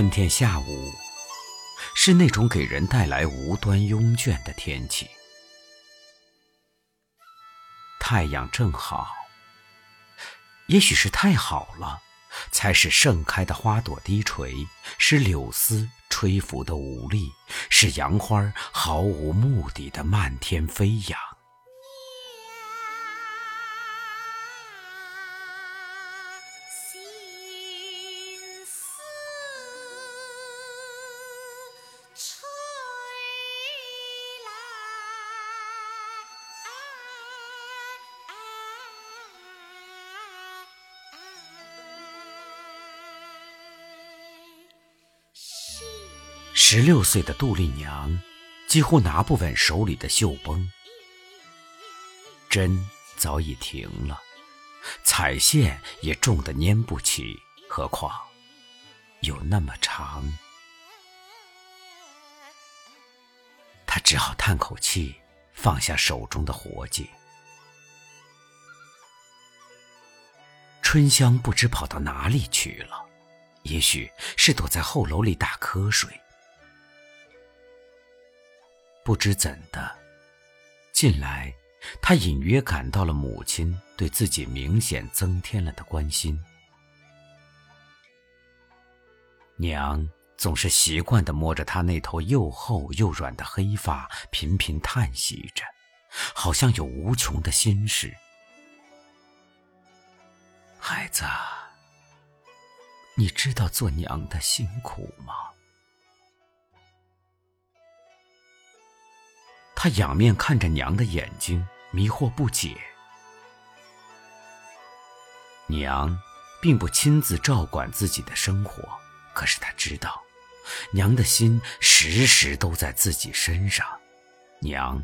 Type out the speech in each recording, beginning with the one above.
春天下午，是那种给人带来无端慵倦的天气。太阳正好，也许是太好了，才使盛开的花朵低垂，使柳丝吹拂的无力，使杨花毫无目的的漫天飞扬。十六岁的杜丽娘几乎拿不稳手里的绣绷，针早已停了，彩线也重得粘不起，何况有那么长。她只好叹口气，放下手中的活计。春香不知跑到哪里去了，也许是躲在后楼里打瞌睡。不知怎的，近来，他隐约感到了母亲对自己明显增添了的关心。娘总是习惯地摸着他那头又厚又软的黑发，频频叹息着，好像有无穷的心事。孩子，你知道做娘的辛苦吗？他仰面看着娘的眼睛，迷惑不解。娘并不亲自照管自己的生活，可是他知道，娘的心时时都在自己身上。娘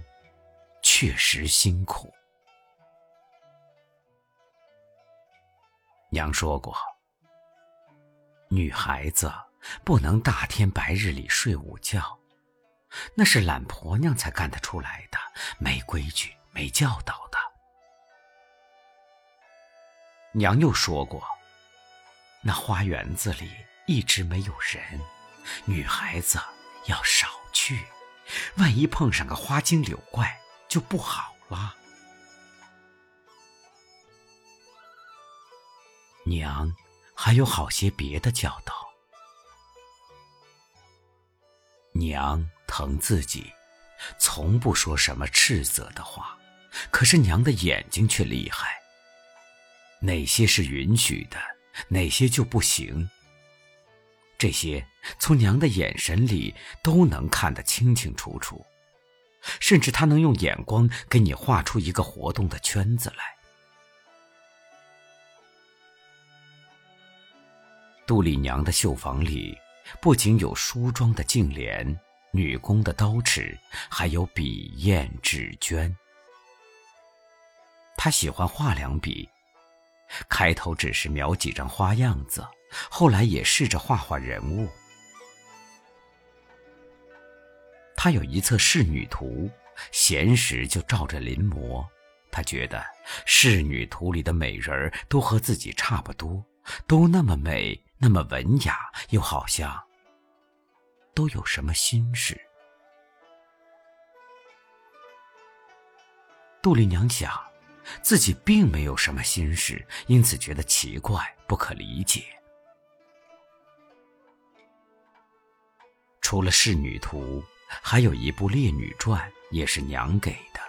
确实辛苦。娘说过，女孩子不能大天白日里睡午觉。那是懒婆娘才干得出来的，没规矩、没教导的。娘又说过，那花园子里一直没有人，女孩子要少去，万一碰上个花精柳怪就不好了。娘还有好些别的教导，娘。疼自己，从不说什么斥责的话，可是娘的眼睛却厉害。哪些是允许的，哪些就不行。这些从娘的眼神里都能看得清清楚楚，甚至她能用眼光给你画出一个活动的圈子来。杜丽娘的绣房里，不仅有梳妆的镜帘。女工的刀尺，还有笔砚纸绢。他喜欢画两笔，开头只是描几张花样子，后来也试着画画人物。他有一册仕女图，闲时就照着临摹。他觉得仕女图里的美人儿都和自己差不多，都那么美，那么文雅，又好像……都有什么心事？杜丽娘想，自己并没有什么心事，因此觉得奇怪，不可理解。除了《仕女图》，还有一部《烈女传》，也是娘给的。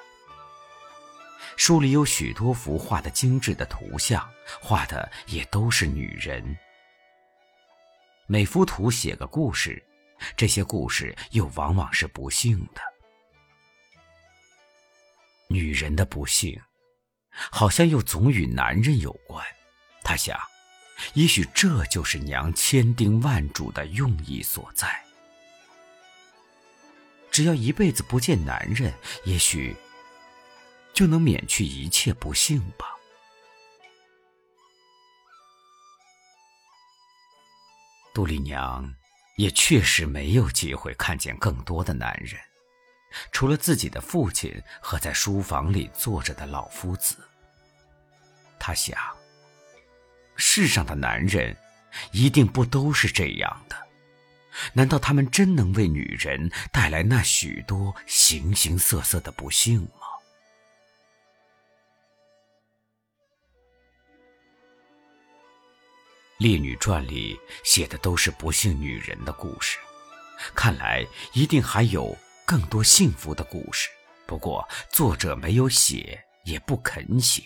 书里有许多幅画的精致的图像，画的也都是女人。每幅图写个故事。这些故事又往往是不幸的。女人的不幸，好像又总与男人有关。他想，也许这就是娘千叮万嘱的用意所在。只要一辈子不见男人，也许就能免去一切不幸吧。杜丽娘。也确实没有机会看见更多的男人，除了自己的父亲和在书房里坐着的老夫子。他想，世上的男人一定不都是这样的，难道他们真能为女人带来那许多形形色色的不幸吗？《烈女传》里写的都是不幸女人的故事，看来一定还有更多幸福的故事。不过作者没有写，也不肯写。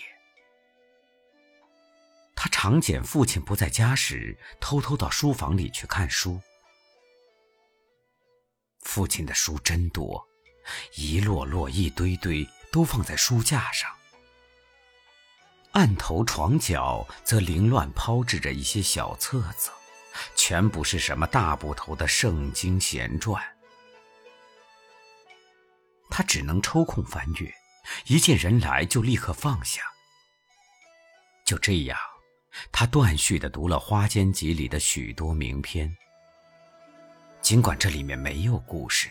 他常捡父亲不在家时，偷偷到书房里去看书。父亲的书真多，一摞摞、一堆堆，都放在书架上。案头、床角则凌乱抛掷着一些小册子，全不是什么大部头的圣经闲传。他只能抽空翻阅，一见人来就立刻放下。就这样，他断续地读了《花间集》里的许多名篇。尽管这里面没有故事，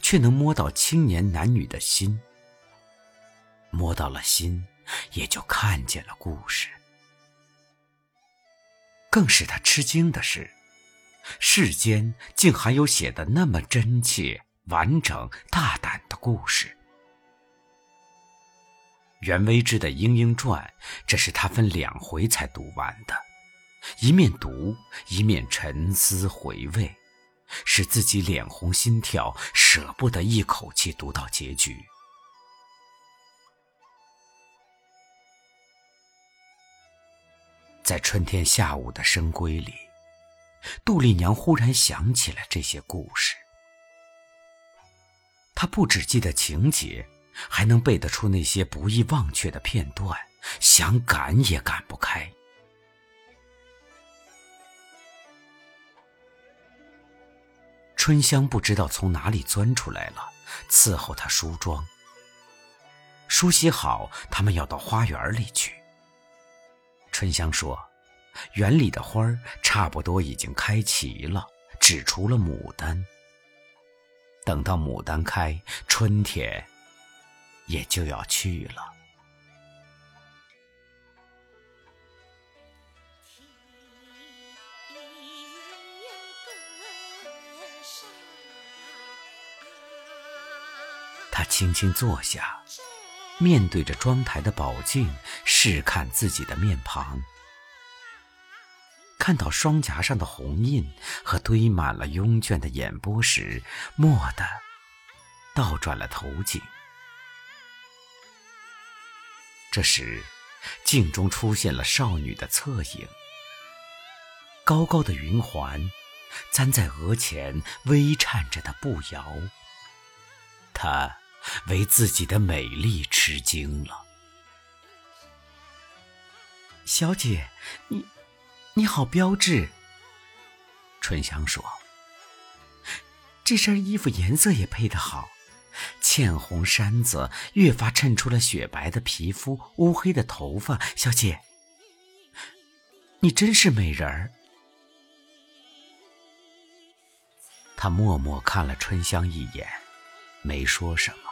却能摸到青年男女的心。摸到了心。也就看见了故事。更使他吃惊的是，世间竟还有写的那么真切、完整、大胆的故事。袁微之的《莺莺传》，这是他分两回才读完的，一面读一面沉思回味，使自己脸红心跳，舍不得一口气读到结局。在春天下午的深闺里，杜丽娘忽然想起了这些故事。她不只记得情节，还能背得出那些不易忘却的片段，想赶也赶不开。春香不知道从哪里钻出来了，伺候她梳妆。梳洗好，他们要到花园里去。春香说：“园里的花儿差不多已经开齐了，只除了牡丹。等到牡丹开，春天也就要去了。”他轻轻坐下。面对着妆台的宝镜，试看自己的面庞，看到双颊上的红印和堆满了慵倦的眼波时，蓦地倒转了头颈。这时，镜中出现了少女的侧影，高高的云环簪在额前，微颤着的步摇。她。为自己的美丽吃惊了，小姐，你，你好标致。春香说：“这身衣服颜色也配得好，茜红衫子越发衬出了雪白的皮肤、乌黑的头发。小姐，你真是美人儿。”他默默看了春香一眼，没说什么。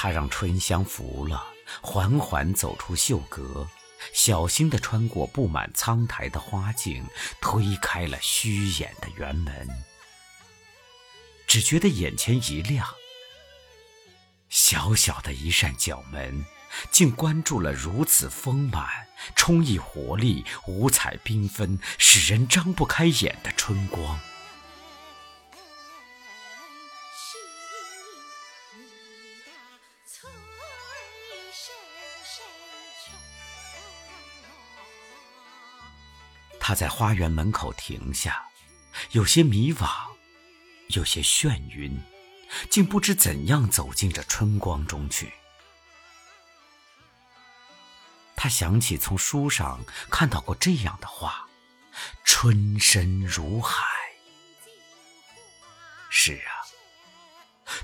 他让春香服了，缓缓走出绣阁，小心地穿过布满苍苔的花径，推开了虚掩的园门。只觉得眼前一亮，小小的一扇角门，竟关住了如此丰满、充溢活力、五彩缤纷、使人张不开眼的春光。他在花园门口停下，有些迷惘，有些眩晕，竟不知怎样走进这春光中去。他想起从书上看到过这样的话：“春深如海。”是啊，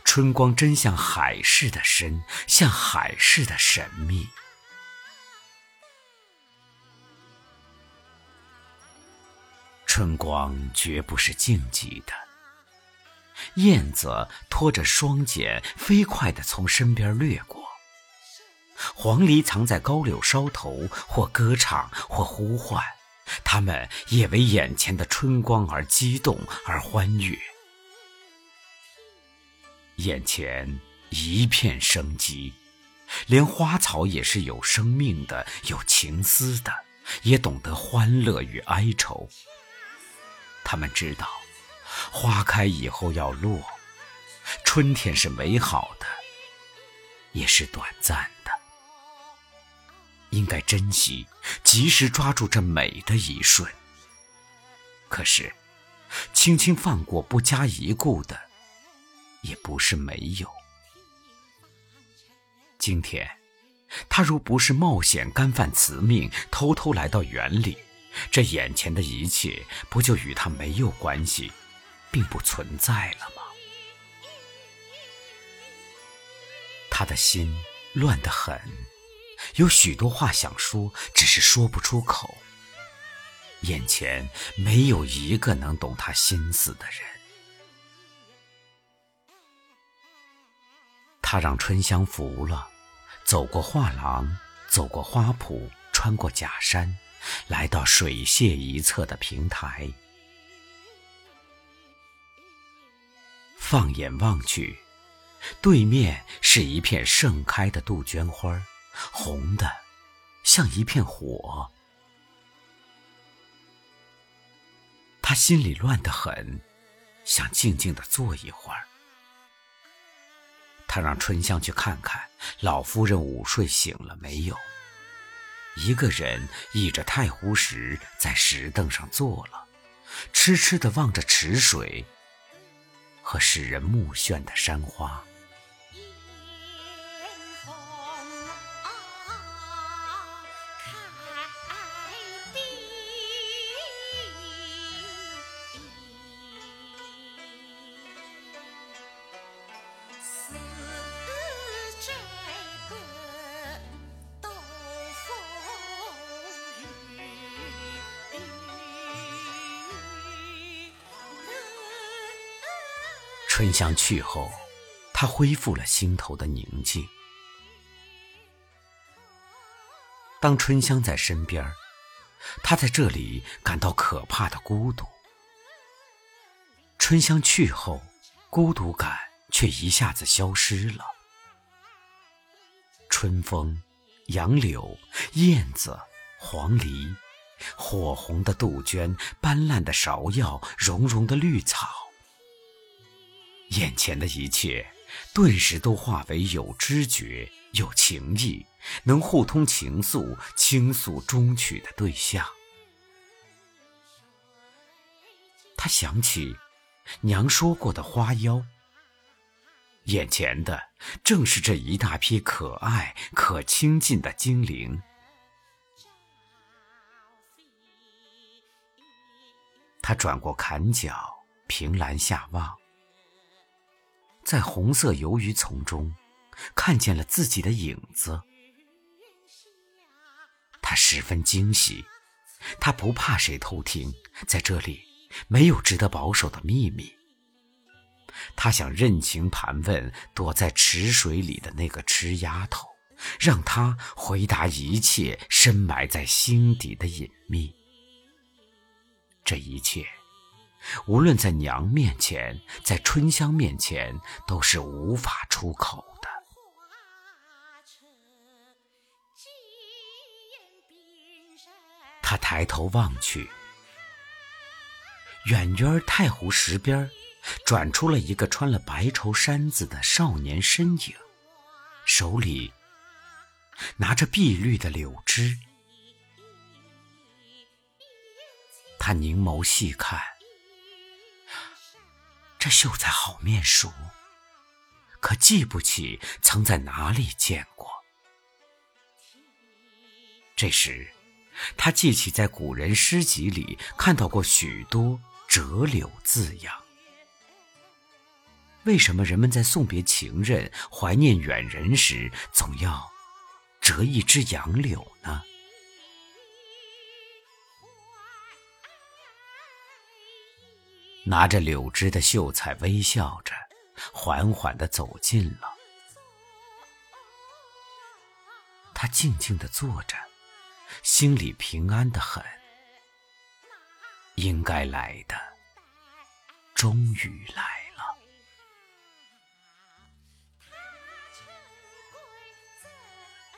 春光真像海似的深，像海似的神秘。春光绝不是静寂的。燕子拖着双剪，飞快地从身边掠过。黄鹂藏在高柳梢头，或歌唱，或呼唤，它们也为眼前的春光而激动而欢悦。眼前一片生机，连花草也是有生命的、有情思的，也懂得欢乐与哀愁。他们知道，花开以后要落，春天是美好的，也是短暂的，应该珍惜，及时抓住这美的一瞬。可是，轻轻放过、不加一顾的。也不是没有。今天，他若不是冒险干犯此命，偷偷来到园里，这眼前的一切不就与他没有关系，并不存在了吗？他的心乱得很，有许多话想说，只是说不出口。眼前没有一个能懂他心思的人。他让春香服了，走过画廊，走过花圃，穿过假山，来到水榭一侧的平台。放眼望去，对面是一片盛开的杜鹃花，红的像一片火。他心里乱得很，想静静的坐一会儿。他让春香去看看老夫人午睡醒了没有。一个人倚着太湖石，在石凳上坐了，痴痴地望着池水和使人目眩的山花。春香去后，他恢复了心头的宁静。当春香在身边，他在这里感到可怕的孤独。春香去后，孤独感却一下子消失了。春风、杨柳、燕子、黄鹂、火红的杜鹃、斑斓的芍药、绒绒的绿草。眼前的一切，顿时都化为有知觉、有情意、能互通情愫、倾诉衷曲的对象。他想起娘说过的花妖，眼前的正是这一大批可爱、可亲近的精灵。他转过坎角，凭栏下望。在红色鱿鱼丛中，看见了自己的影子。他十分惊喜，他不怕谁偷听，在这里没有值得保守的秘密。他想任情盘问躲在池水里的那个痴丫头，让她回答一切深埋在心底的隐秘。这一切。无论在娘面前，在春香面前，都是无法出口的。他抬头望去，远远太湖石边，转出了一个穿了白绸衫子的少年身影，手里拿着碧绿的柳枝。他凝眸细看。这秀才好面熟，可记不起曾在哪里见过。这时，他记起在古人诗集里看到过许多“折柳”字样。为什么人们在送别情人、怀念远人时，总要折一枝杨柳呢？拿着柳枝的秀才微笑着，缓缓地走近了。他静静地坐着，心里平安得很，应该来的，终于来了。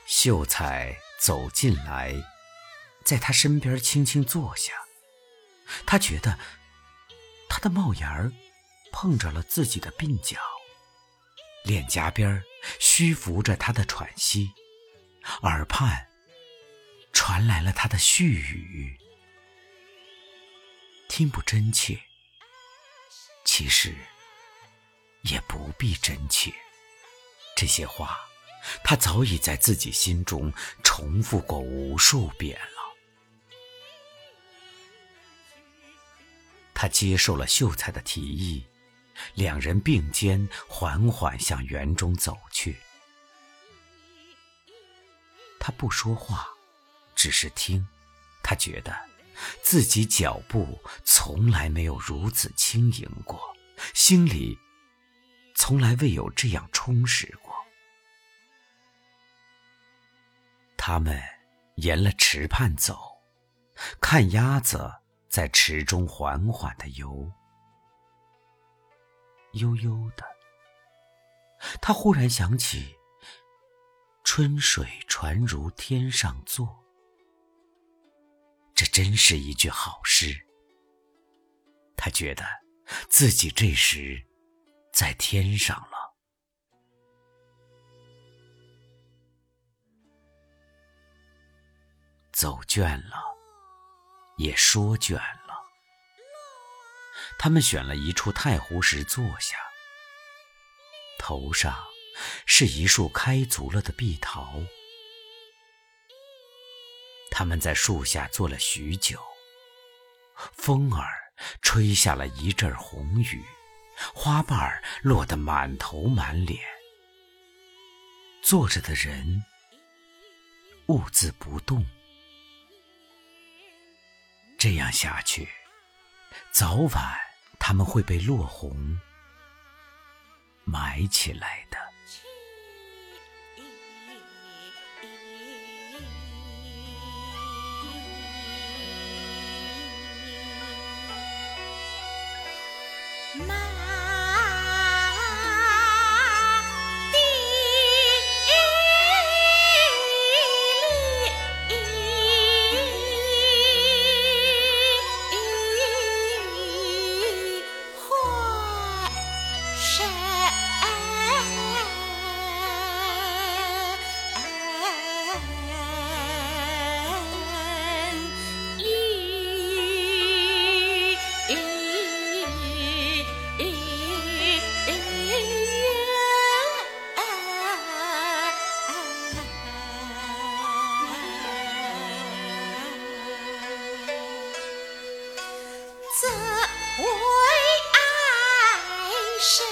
秀才走进来，在他身边轻轻坐下。他觉得他的帽檐儿碰着了自己的鬓角，脸颊边虚浮着他的喘息，耳畔传来了他的絮语。听不真切，其实也不必真切。这些话，他早已在自己心中重复过无数遍了。他接受了秀才的提议，两人并肩缓缓向园中走去。他不说话，只是听，他觉得。自己脚步从来没有如此轻盈过，心里从来未有这样充实过。他们沿了池畔走，看鸭子在池中缓缓的游，悠悠的。他忽然想起“春水传如天上坐”。这真是一句好诗。他觉得自己这时在天上了。走倦了，也说倦了。他们选了一处太湖石坐下，头上是一束开足了的碧桃。他们在树下坐了许久，风儿吹下了一阵红雨，花瓣儿落得满头满脸。坐着的人兀自不动。这样下去，早晚他们会被落红埋起来的。为爱生